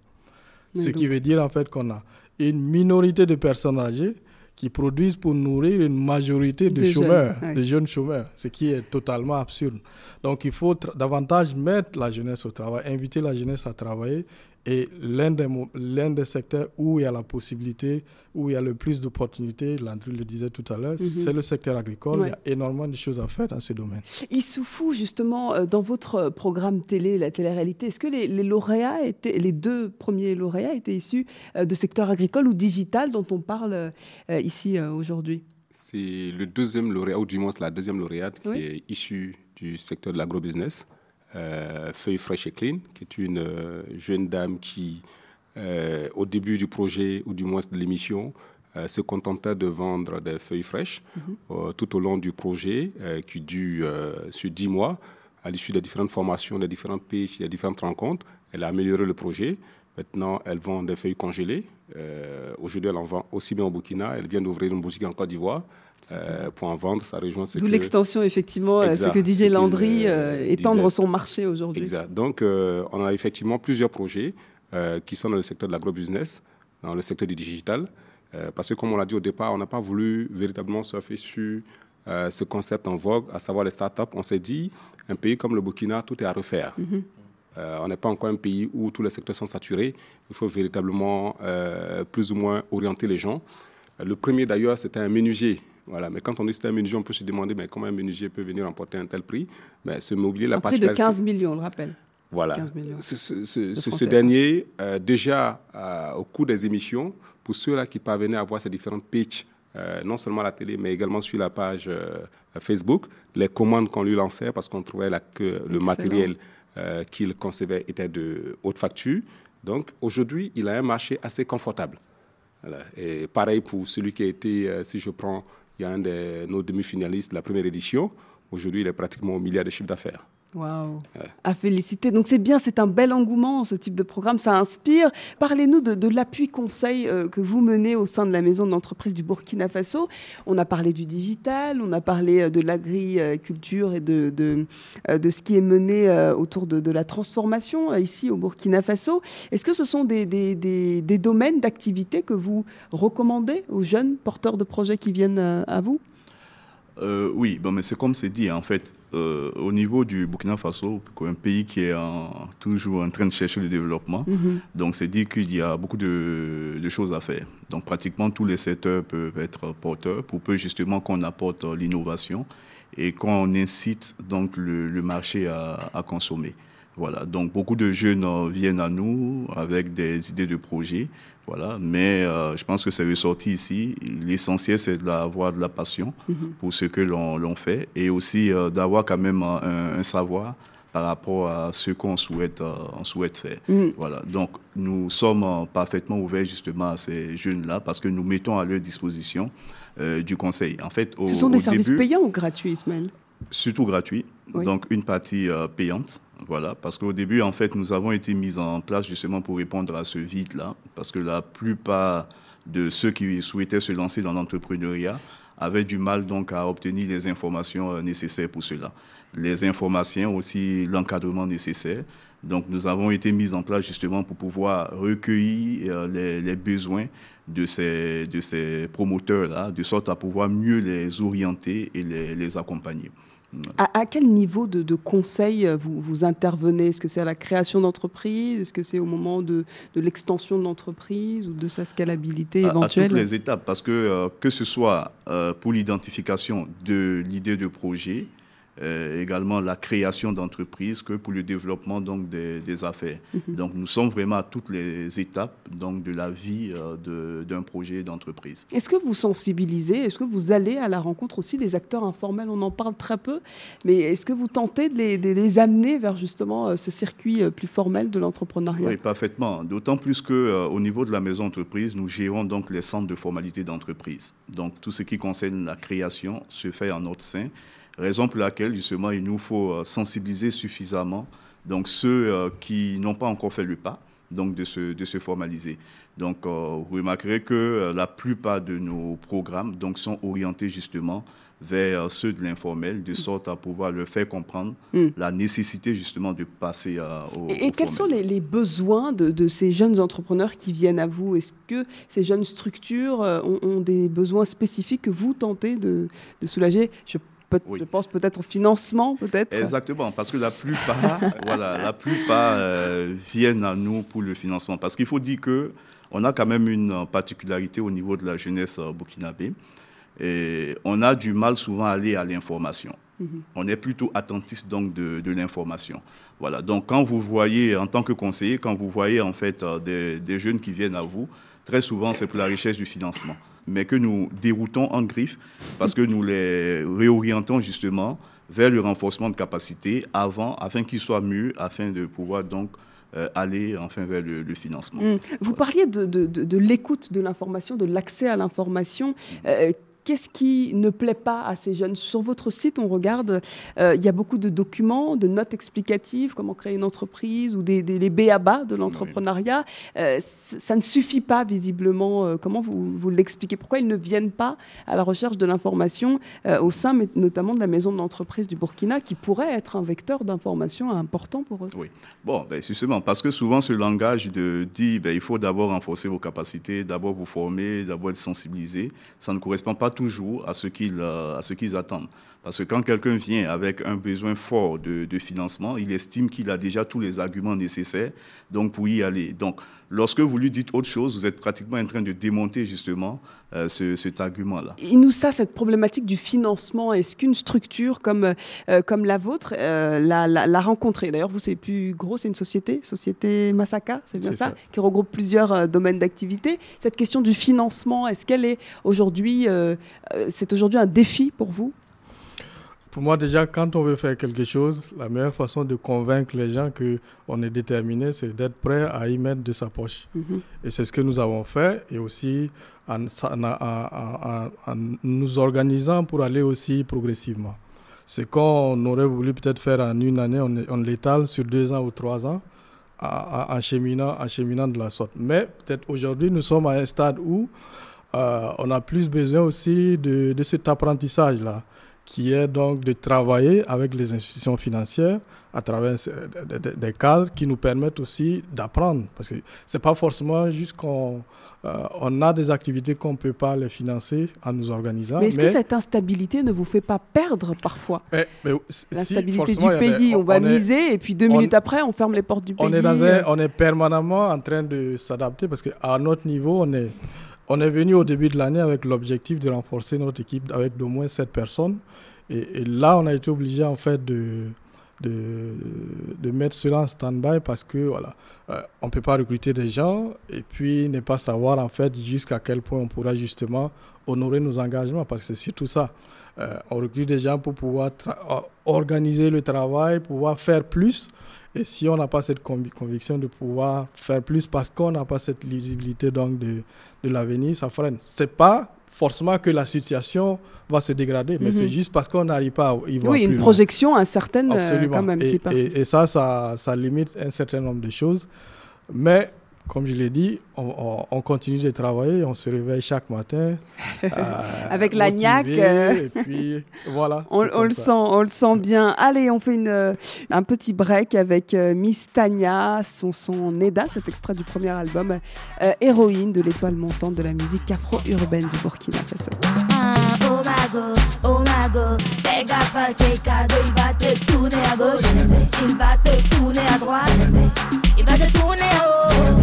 Ce qui veut dire en fait qu'on a une minorité de personnes âgées qui produisent pour nourrir une majorité de, chômeurs, de jeunes chômeurs, ce qui est totalement absurde. Donc il faut davantage mettre la jeunesse au travail, inviter la jeunesse à travailler et l'un des, l'un des secteurs où il y a la possibilité, où il y a le plus d'opportunités, Landry le disait tout à l'heure, mhm. c'est le secteur agricole. Il y a énormément de choses à faire dans ce domaine. Issoufou, justement, euh, dans votre programme télé, la télé-réalité, est-ce que les, lauréats étaient, les deux premiers lauréats étaient issus euh, de secteur agricole ou digital dont on parle euh, ici aujourd'hui? C'est le deuxième lauréat, ou du moins la deuxième lauréate qui est issue du secteur de l'agrobusiness euh, Feuille Fraîche et Clean, qui est une euh, jeune dame qui, euh, au début du projet, ou du moins de l'émission, euh, se contentait de vendre des feuilles fraîches mhm. tout au long du projet, qui dure sur dix mois. À l'issue des différentes formations, des différentes pitches, des différentes rencontres, elle a amélioré le projet. Maintenant, elle vend des feuilles congelées. Aujourd'hui, elle en vend aussi bien au Burkina. Elle vient d'ouvrir une boutique en Côte d'Ivoire. Euh, pour en vendre, ça rejoint ce D'où l'extension, effectivement, euh, ce que disait Landry, euh, étendre son marché aujourd'hui. Exact. Donc, on a effectivement plusieurs projets qui sont dans le secteur de l'agrobusiness, dans le secteur du digital, parce que, comme on l'a dit au départ, on n'a pas voulu véritablement surfer sur ce concept en vogue, à savoir les startups. On s'est dit, un pays comme le Burkina, tout est à refaire. Mhm. on n'est pas encore un pays où tous les secteurs sont saturés. Il faut véritablement plus ou moins orienter les gens. Le premier, d'ailleurs, c'était un menuisier voilà, mais quand on est un menuisier, on peut se demander mais comment un menuisier peut venir emporter un tel prix? Mais ce mobilier, la un prix de 15 millions, on le rappelle. Voilà. Ce, dernier, euh, déjà euh, au cours des émissions, pour ceux-là qui parvenaient à voir ces différentes pitches, euh, non seulement à la télé, mais également sur la page Facebook, les commandes qu'on lui lançait parce qu'on trouvait que le matériel qu'il concevait était de haute facture. Donc aujourd'hui, il a un marché assez confortable. Et pareil pour celui qui a été, si je prends il y a un de nos demi-finalistes de la première édition. Aujourd'hui, il est pratiquement au milliard de chiffre d'affaires. Waouh À féliciter. Donc c'est bien, c'est un bel engouement, ce type de programme, ça inspire. Parlez-nous de, l'appui conseil euh, que vous menez au sein de la maison d'entreprise du Burkina Faso. On a parlé du digital, on a parlé euh, de l'agriculture et de, de, euh, ce qui est mené autour de, la transformation ici au Burkina Faso. Est-ce que ce sont des, des domaines d'activité que vous recommandez aux jeunes porteurs de projets qui viennent à vous? Euh, oui, bon, mais c'est comme c'est dit, en fait, euh, au niveau du Burkina Faso, un pays qui est toujours en train de chercher le développement, mhm. donc c'est dit qu'il y a beaucoup de, choses à faire. Donc pratiquement tous les secteurs peuvent être porteurs pour peu justement qu'on apporte l'innovation et qu'on incite donc le, marché à consommer. Voilà, donc beaucoup de jeunes euh, viennent à nous avec des idées de projets, voilà, mais euh, je pense que c'est ressorti ici. L'essentiel, c'est d'avoir de la passion mhm. pour ce que l'on fait et aussi euh, d'avoir quand même un, savoir par rapport à ce qu'on souhaite, on souhaite faire. Mhm. Voilà, donc nous sommes parfaitement ouverts justement à ces jeunes-là parce que nous mettons à leur disposition du conseil. En fait, ce sont des services payants ou gratuits, Ismaël? Surtout gratuits, donc une partie payante voilà, parce qu'au début, en fait, nous avons été mis en place justement pour répondre à ce vide-là, parce que la plupart de ceux qui souhaitaient se lancer dans l'entrepreneuriat avaient du mal donc à obtenir les informations euh, nécessaires pour cela. Les informations, aussi l'encadrement nécessaire. Donc nous avons été mis en place justement pour pouvoir recueillir euh, les, besoins de ces, de ces promoteurs-là, de sorte à pouvoir mieux les orienter et les accompagner. À, quel niveau de, conseil euh, vous, vous intervenez? Est-ce que c'est à la création d'entreprise Est-ce que c'est au moment de, l'extension de l'entreprise ou de sa scalabilité éventuelle à, toutes les étapes, parce que euh, que ce soit euh, pour l'identification de l'idée de projet, également la création d'entreprises que pour le développement donc des, affaires. Mhm. Donc nous sommes vraiment à toutes les étapes donc de la vie euh, d'un projet d'entreprise. Est-ce que vous sensibilisez Est-ce que vous allez à la rencontre aussi des acteurs informels? On en parle très peu, mais est-ce que vous tentez de les, amener vers justement euh, ce circuit plus formel de l'entrepreneuriat? Oui, parfaitement. D'autant plus que au niveau de la maison entreprise, nous gérons donc les centres de formalité d'entreprise. Donc tout ce qui concerne la création se fait en notre sein. Raison pour laquelle, justement, il nous faut euh, sensibiliser suffisamment donc ceux euh, qui n'ont pas encore fait le pas donc de se, de se formaliser. Donc, euh, vous remarquerez que la plupart de nos programmes donc, sont orientés justement vers ceux de l'informel, de sorte à pouvoir leur faire comprendre hmm. la nécessité justement de passer au Et, quels sont les, besoins de, ces jeunes entrepreneurs qui viennent à vous? Est-ce que ces jeunes structures ont, des besoins spécifiques que vous tentez de, de soulager? Je je pense peut-être au financement, peut-être? Exactement, parce que la plupart, <laughs> voilà, la plupart euh, viennent à nous pour le financement. Parce qu'il faut dire que on a quand même une particularité au niveau de la jeunesse euh, burkinabé. Et on a du mal souvent à aller à l'information. Mhm. On est plutôt attentiste donc de, de l'information. Voilà. Donc quand vous voyez, en tant que conseiller, quand vous voyez en fait euh, des, des jeunes qui viennent à vous, très souvent c'est pour la recherche du financement mais que nous déroutons en griffe parce que nous les réorientons justement vers le renforcement de capacité avant, afin qu'ils soient mieux, afin de pouvoir donc euh, aller enfin vers le, financement. Mmh. Vous parliez de, de, de, l'écoute de l'information, de l'accès à l'information. Mmh. Euh, Qu'est-ce qui ne plaît pas à ces jeunes? Sur votre site, on regarde, euh, il y a beaucoup de documents, de notes explicatives, comment créer une entreprise ou des, des les béabas de l'entrepreneuriat. Euh, ça ne suffit pas visiblement. Euh, comment vous, vous l'expliquez? Pourquoi ils ne viennent pas à la recherche de l'information au sein notamment de la maison de l'entreprise du Burkina, qui pourrait être un vecteur d'information important pour eux? Oui, bon, ben, justement, parce que souvent ce langage de dit ben, il faut d'abord renforcer vos capacités, d'abord vous former, d'abord être sensibilisé, ça ne correspond pas toujours à ce qu'ils euh, qu'ils attendent. Parce que quand quelqu'un vient avec un besoin fort de, de financement, il estime qu'il a déjà tous les arguments nécessaires donc pour y aller. Donc, lorsque vous lui dites autre chose, vous êtes pratiquement en train de démonter justement euh, ce, cet argument-là. Et nous, ça, cette problématique du financement, est-ce qu'une structure comme, euh, comme la vôtre l'a, l'a, rencontrée D'ailleurs, vous, c'est plus gros, c'est une société, Société Masaka, c'est bien ça, qui regroupe plusieurs domaines d'activité. Cette question du financement, est-ce qu'elle est aujourd'hui, c'est aujourd'hui un défi pour vous? Pour moi, déjà, quand on veut faire quelque chose, la meilleure façon de convaincre les gens qu'on est déterminé, c'est d'être prêt à y mettre de sa poche. Mhm. Et c'est ce que nous avons fait, et aussi en, nous organisant pour aller aussi progressivement. Ce qu'on aurait voulu peut-être faire en une année, on, on l'étale sur deux ans ou trois ans en, cheminant, en cheminant de la sorte. Mais peut-être aujourd'hui, nous sommes à un stade où euh, on a plus besoin aussi de, de cet apprentissage-là qui est donc de travailler avec les institutions financières à travers des cadres qui nous permettent aussi d'apprendre. Parce que ce n'est pas forcément juste qu'on euh, on a des activités qu'on ne peut pas les financer en nous organisant. Mais est-ce que cette instabilité ne vous fait pas perdre parfois? L'instabilité du pays, on, va miser et puis deux minutes après, on ferme les portes du pays. On est, dans un, on est permanemment en train de s'adapter parce qu'à notre niveau, on est, on est venu au début de l'année avec l'objectif de renforcer notre équipe avec d'au moins 7 personnes. Et, là, on a été obligé en fait de, de, de mettre cela en stand-by parce que voilà, euh, on ne peut pas recruter des gens et puis ne pas savoir en fait jusqu'à quel point on pourra justement honorer nos engagements parce que c'est surtout ça. Euh, on recrute des gens pour pouvoir organiser le travail, pouvoir faire plus. Et si on n'a pas cette conviction de pouvoir faire plus parce qu'on n'a pas cette lisibilité donc de, de l'avenir, ça freine. C'est pas forcément que la situation va se dégrader, mais c'est mhm. juste parce qu'on n'arrive pas à y voir. Oui, une projection incertaine euh, quand même et, qui persiste. Et, ça, ça, ça limite un certain nombre de choses. Mais comme je l'ai dit, on, continue de travailler, on se réveille chaque matin. <laughs> Euh, Avec la niaque. Euh, et puis voilà. on, le sent, on le sent bien. Allez, on fait une, euh, un petit break avec Miss Tania, son son Neda, cet extrait du premier album, héroïne de l'étoile montante de la musique afro-urbaine du Burkina Faso. Ah, oh oh il va te tourner à gauche, il va te tourner à droite, il va te tourner haut.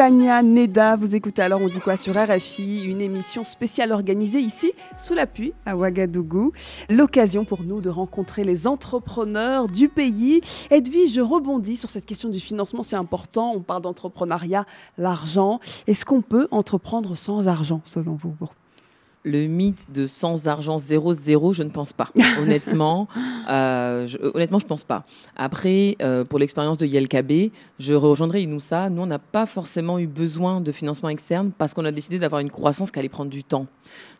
Tania Neda. Vous écoutez alors On dit quoi sur RFI, une émission spéciale organisée ici sous l'appui à Ouagadougou. L'occasion pour nous de rencontrer les entrepreneurs du pays. Edwige, je rebondis sur cette question du financement, c'est important. On parle d'entrepreneuriat, l'argent. Est-ce qu'on peut entreprendre sans argent selon vous le mythe de sans argent zéro zéro, je ne pense pas. <laughs> Honnêtement, euh, je, honnêtement, je pense pas. Après, euh, pour l'expérience de YLKB, je rejoindrai Inoussa. Nous, on n'a pas forcément eu besoin de financement externe parce qu'on a décidé d'avoir une croissance qui allait prendre du temps.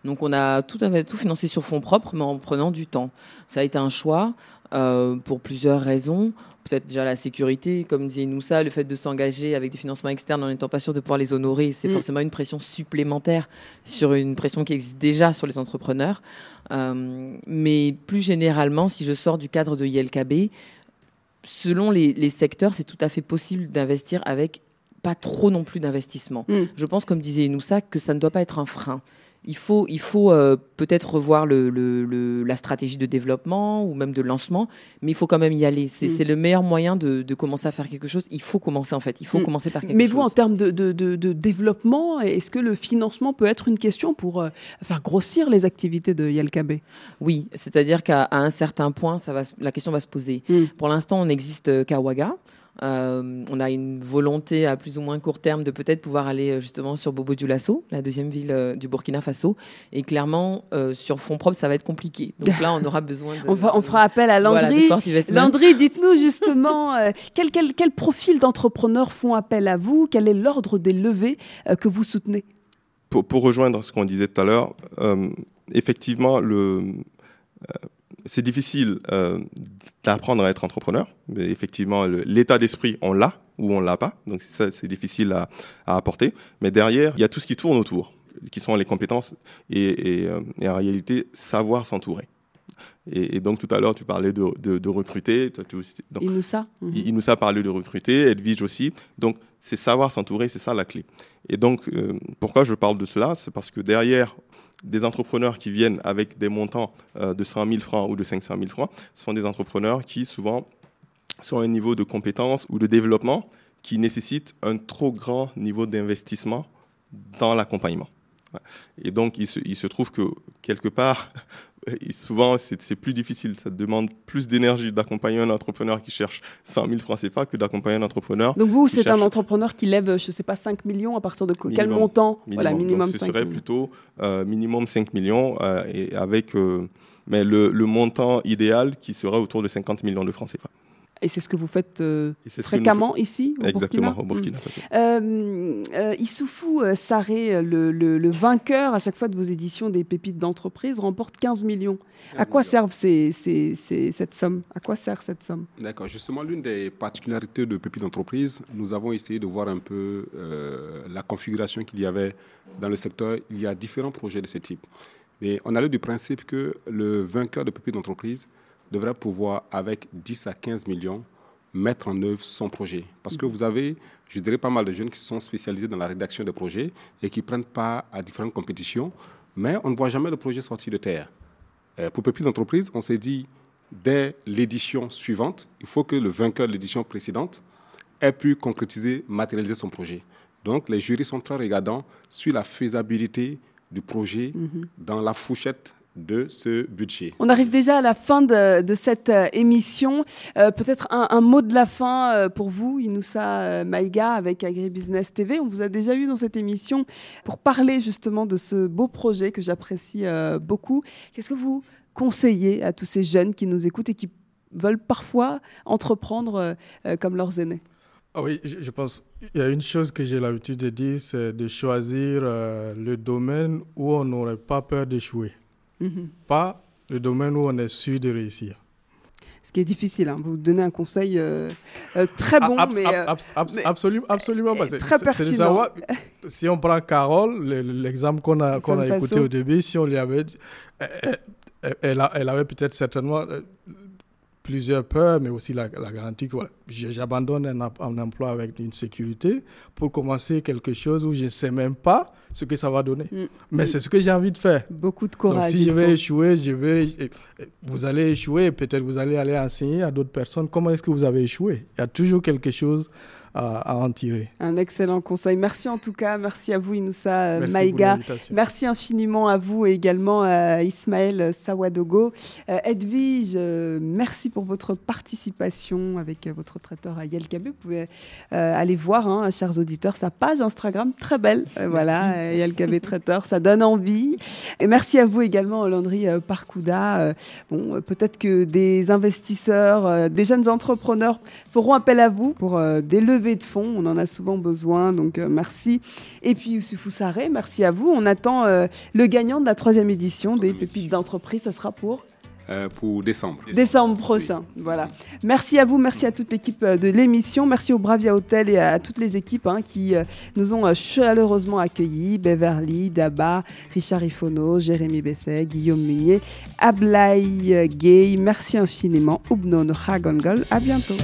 Donc, on a tout, tout financé sur fonds propres, mais en prenant du temps. Ça a été un choix euh, pour plusieurs raisons peut-être déjà la sécurité, comme disait Noussa, le fait de s'engager avec des financements externes en n'étant pas sûr de pouvoir les honorer, c'est mm. forcément une pression supplémentaire sur une pression qui existe déjà sur les entrepreneurs. Euh, mais plus généralement, si je sors du cadre de ILKB, selon les, secteurs, c'est tout à fait possible d'investir avec pas trop non plus d'investissement. Mm. Je pense, comme disait Noussa, que ça ne doit pas être un frein il faut, il faut euh, peut-être revoir le, la stratégie de développement ou même de lancement, mais il faut quand même y aller. C'est mm. le meilleur moyen de, commencer à faire quelque chose. Il faut commencer en fait. Il faut mm. commencer par quelque mais chose. Mais vous, en termes de, de développement, est-ce que le financement peut être une question pour euh, faire grossir les activités de YLKB Oui, c'est-à-dire qu'à un certain point, ça va, la question va se poser. Mm. Pour l'instant, on n'existe qu'à Ouaga. Euh, on a une volonté à plus ou moins court terme de peut-être pouvoir aller euh, justement sur Bobo Dioulasso, la deuxième ville euh, du Burkina Faso. Et clairement, sur fonds propres, ça va être compliqué. Donc là, on aura besoin <laughs> de. on, on fera appel à Landry. Landry, dites-nous justement quel, quel, quel, profil d'entrepreneurs font appel à vous? Quel est l'ordre des levées que vous soutenez? Pour, pour, rejoindre ce qu'on disait tout à l'heure, effectivement, le c'est difficile euh, d'apprendre à être entrepreneur. Mais effectivement, l'état d'esprit, on l'a ou on l'a pas. Donc c'est c'est difficile à, apporter. Mais derrière, il y a tout ce qui tourne autour, qui sont les compétences et, euh, en réalité savoir s'entourer. Et, donc tout à l'heure, tu parlais de, recruter. Toi, aussi, donc, Inoussa. Mhm. a parlé de recruter, Edwige aussi. Donc c'est savoir s'entourer, c'est ça la clé. Et donc euh, pourquoi je parle de cela? C'est parce que derrière, des entrepreneurs qui viennent avec des montants euh, de 100 000 francs ou de 500 000 francs ce sont des entrepreneurs qui souvent sont à un niveau de compétence ou de développement qui nécessite un trop grand niveau d'investissement dans l'accompagnement. Et donc, il se, il se, trouve que quelque part, souvent, c'est plus difficile. Ça demande plus d'énergie d'accompagner un entrepreneur qui cherche 100 000 francs CFA que d'accompagner un entrepreneur. Donc, vous, c'est un entrepreneur qui lève, je ne sais pas, 5 millions à partir de quel montant? Minimum. Voilà, minimum Donc, Ce serait plutôt euh, minimum 5 millions, euh, et avec, euh, mais le, le montant idéal qui serait autour de 50 millions de francs CFA. Et c'est ce que vous faites euh, fréquemment ici au Exactement, au Burkina hmm. Faso. Euh, euh, Issoufou euh, Saré, le, le, vainqueur à chaque fois de vos éditions des pépites d'entreprise, remporte 15 millions. à quoi servent ces, ces, cette somme? À quoi sert cette somme? D'accord. Justement, l'une des particularités de pépites d'entreprise, nous avons essayé de voir un peu la configuration qu'il y avait dans le secteur. Il y a différents projets de ce type. Mais on allait du principe que le vainqueur de pépites d'entreprise devrait pouvoir, avec 10 à 15 millions, mettre en œuvre son projet. Parce que vous avez, je dirais, pas mal de jeunes qui sont spécialisés dans la rédaction de projets et qui prennent part à différentes compétitions, mais on ne voit jamais le projet sortir de terre. Euh, pour Pépite d'entreprise, on s'est dit, dès l'édition suivante, il faut que le vainqueur de l'édition précédente ait pu concrétiser, matérialiser son projet. Donc, les jurys sont très regardants sur la faisabilité du projet mhm. dans la fourchette de ce budget. On arrive déjà à la fin de, cette euh, émission. Euh, peut-être un, mot de la fin euh, pour vous, Inoussa Maïga, avec Agribusiness TV. On vous a déjà eu dans cette émission pour parler justement de ce beau projet que j'apprécie beaucoup. Qu'est-ce que vous conseillez à tous ces jeunes qui nous écoutent et qui veulent parfois entreprendre comme leurs aînés? Ah oui, je, pense qu'il y a une chose que j'ai l'habitude de dire, c'est de choisir le domaine où on n'aurait pas peur d'échouer. Mhm. pas le domaine où on est sûr de réussir. Ce qui est difficile, hein. vous donnez un conseil euh, euh, très bon, mais, absolument, absolument pas. Très pertinent. Savoir, si on prend Carole, l'exemple qu'on a, qu'on a écouté au début, si on lui avait elle, elle, avait peut-être certainement euh, plusieurs peurs, mais aussi la, garantie que j'abandonne un, emploi avec une sécurité pour commencer quelque chose où je ne sais même pas ce que ça va donner. Mm. Mais c'est ce que j'ai envie de faire. Beaucoup de courage. Donc, si je vais échouer, je vais, vous allez échouer, peut-être vous allez aller enseigner à d'autres personnes comment est-ce que vous avez échoué. Il y a toujours quelque chose à, en tirer. Un excellent conseil. Merci en tout cas. Merci à vous, Inoussa euh, Maïga. Merci infiniment à vous et également à Ismaël Sawadogo. Euh, Edwige, euh, merci pour votre participation avec votre traiteur à Yelkabe. Vous pouvez aller voir, hein, chers auditeurs, sa page Instagram, très belle. voilà, Yelkabe Traiteur, ça donne envie. Et merci à vous également, Landry Parkouda. bon, peut-être que des investisseurs, des jeunes entrepreneurs feront appel à vous pour des de fonds. On en a souvent besoin, donc euh, merci. Et puis Youssefou Saré, merci à vous. On attend euh, le gagnant de la troisième édition des Pépites d'entreprise. Ça sera pour euh, pour décembre. Décembre prochain, voilà. Merci à vous, merci à toute l'équipe de l'émission, merci au Bravia Hotel et à toutes les équipes hein, qui nous ont chaleureusement accueillis, Beverly, Daba, Richard Ifono, Jérémy Besset, Guillaume Munier, Ablaï Gay, merci infiniment, Ubnon Hagongol, à bientôt.